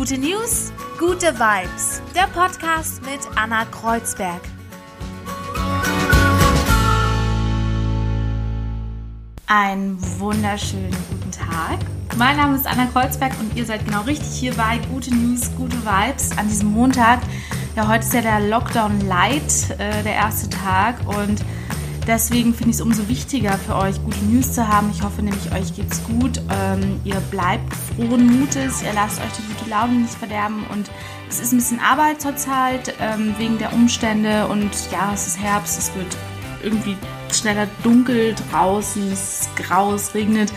Gute News, gute Vibes. Der Podcast mit Anna Kreuzberg. Einen wunderschönen guten Tag. Mein Name ist Anna Kreuzberg und ihr seid genau richtig hier bei Gute News, gute Vibes an diesem Montag. Ja, heute ist ja der Lockdown Light, äh, der erste Tag und Deswegen finde ich es umso wichtiger für euch, gute News zu haben. Ich hoffe nämlich, euch geht's gut. Ähm, ihr bleibt frohen Mutes, ihr lasst euch die gute Laune nicht verderben. Und es ist ein bisschen Arbeit zurzeit ähm, wegen der Umstände. Und ja, es ist Herbst, es wird irgendwie schneller dunkel draußen, es ist grau, es regnet.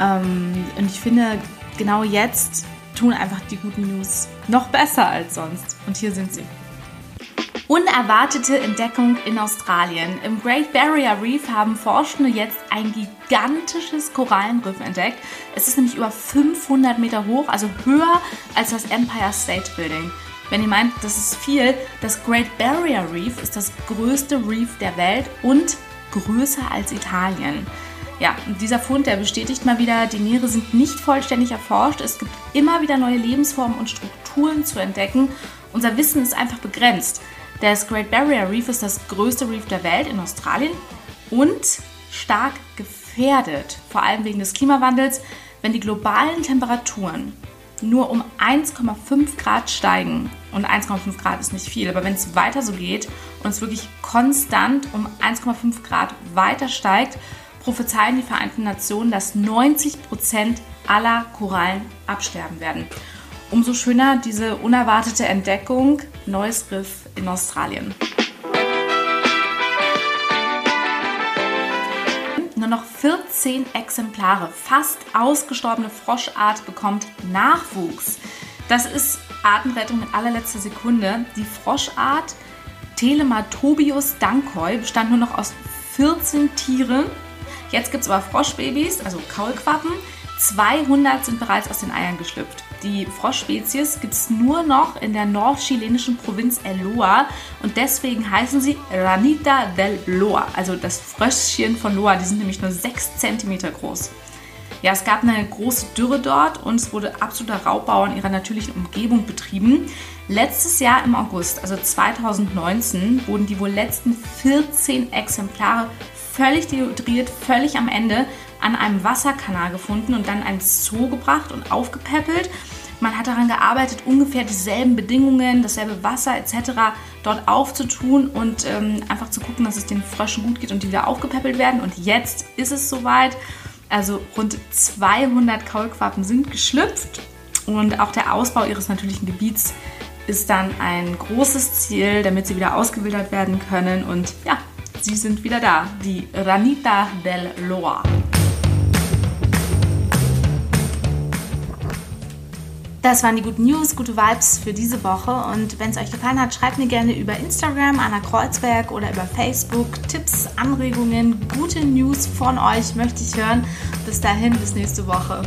Ähm, und ich finde, genau jetzt tun einfach die guten News noch besser als sonst. Und hier sind sie. Unerwartete Entdeckung in Australien. Im Great Barrier Reef haben Forschende jetzt ein gigantisches Korallenriff entdeckt. Es ist nämlich über 500 Meter hoch, also höher als das Empire State Building. Wenn ihr meint, das ist viel, das Great Barrier Reef ist das größte Reef der Welt und größer als Italien. Ja, dieser Fund, der bestätigt mal wieder, die Meere sind nicht vollständig erforscht. Es gibt immer wieder neue Lebensformen und Strukturen zu entdecken. Unser Wissen ist einfach begrenzt. Das Great Barrier Reef ist das größte Reef der Welt in Australien und stark gefährdet, vor allem wegen des Klimawandels, wenn die globalen Temperaturen nur um 1,5 Grad steigen. Und 1,5 Grad ist nicht viel, aber wenn es weiter so geht und es wirklich konstant um 1,5 Grad weiter steigt, prophezeien die Vereinten Nationen, dass 90 Prozent aller Korallen absterben werden. Umso schöner diese unerwartete Entdeckung, neues Riff in Australien. Nur noch 14 Exemplare, fast ausgestorbene Froschart bekommt Nachwuchs. Das ist Artenrettung in allerletzter Sekunde. Die Froschart Telematobius dankoi bestand nur noch aus 14 Tieren. Jetzt gibt es aber Froschbabys, also Kaulquappen. 200 sind bereits aus den Eiern geschlüpft. Die Froschspezies gibt es nur noch in der nordchilenischen Provinz Eloa und deswegen heißen sie Ranita del Loa, also das Fröschchen von Loa. Die sind nämlich nur 6 cm groß. Ja, es gab eine große Dürre dort und es wurde absoluter Raubbau in ihrer natürlichen Umgebung betrieben. Letztes Jahr im August, also 2019, wurden die wohl letzten 14 Exemplare völlig dehydriert, völlig am Ende an einem Wasserkanal gefunden und dann ins Zoo gebracht und aufgepäppelt. Man hat daran gearbeitet, ungefähr dieselben Bedingungen, dasselbe Wasser etc. dort aufzutun und ähm, einfach zu gucken, dass es den Fröschen gut geht und die wieder aufgepäppelt werden. Und jetzt ist es soweit. Also rund 200 Kaulquappen sind geschlüpft und auch der Ausbau ihres natürlichen Gebiets ist dann ein großes Ziel, damit sie wieder ausgewildert werden können. Und ja, sie sind wieder da, die Ranita del Loa. Das waren die guten News, gute Vibes für diese Woche. Und wenn es euch gefallen hat, schreibt mir gerne über Instagram, Anna Kreuzberg oder über Facebook Tipps, Anregungen, gute News von euch möchte ich hören. Bis dahin, bis nächste Woche.